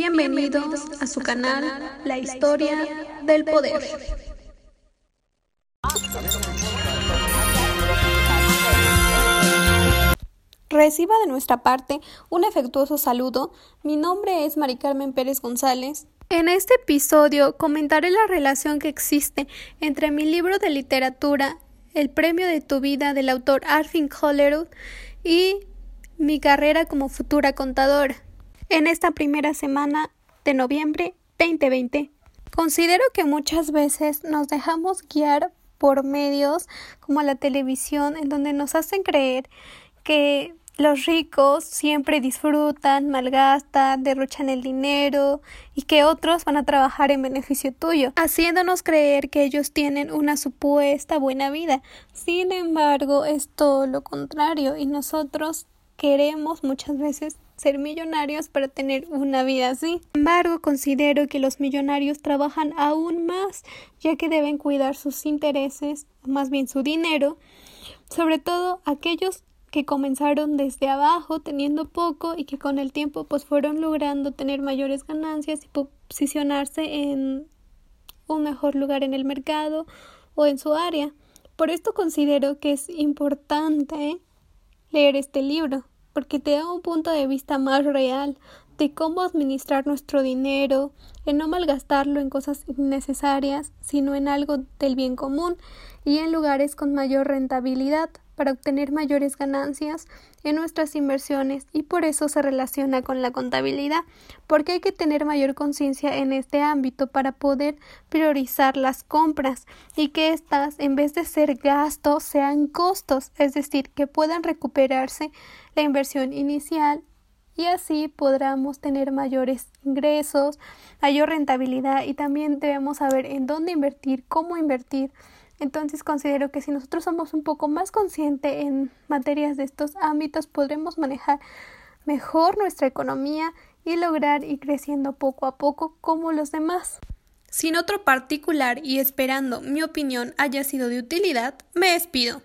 Bienvenidos a su canal La Historia del Poder. Reciba de nuestra parte un afectuoso saludo. Mi nombre es Mari Carmen Pérez González. En este episodio comentaré la relación que existe entre mi libro de literatura, El premio de tu vida del autor Arfin Hollerud y mi carrera como futura contadora. En esta primera semana de noviembre 2020, considero que muchas veces nos dejamos guiar por medios como la televisión en donde nos hacen creer que los ricos siempre disfrutan, malgastan, derrochan el dinero y que otros van a trabajar en beneficio tuyo, haciéndonos creer que ellos tienen una supuesta buena vida. Sin embargo, es todo lo contrario y nosotros queremos muchas veces ser millonarios para tener una vida así. Sin embargo, considero que los millonarios trabajan aún más, ya que deben cuidar sus intereses, más bien su dinero, sobre todo aquellos que comenzaron desde abajo teniendo poco y que con el tiempo pues fueron logrando tener mayores ganancias y posicionarse en un mejor lugar en el mercado o en su área. Por esto considero que es importante leer este libro, porque te da un punto de vista más real de cómo administrar nuestro dinero, en no malgastarlo en cosas innecesarias, sino en algo del bien común y en lugares con mayor rentabilidad para obtener mayores ganancias en nuestras inversiones. Y por eso se relaciona con la contabilidad, porque hay que tener mayor conciencia en este ámbito para poder priorizar las compras y que éstas, en vez de ser gastos, sean costos, es decir, que puedan recuperarse inversión inicial y así podremos tener mayores ingresos, mayor rentabilidad y también debemos saber en dónde invertir, cómo invertir entonces considero que si nosotros somos un poco más conscientes en materias de estos ámbitos, podremos manejar mejor nuestra economía y lograr ir creciendo poco a poco como los demás. Sin otro particular y esperando mi opinión haya sido de utilidad, me despido.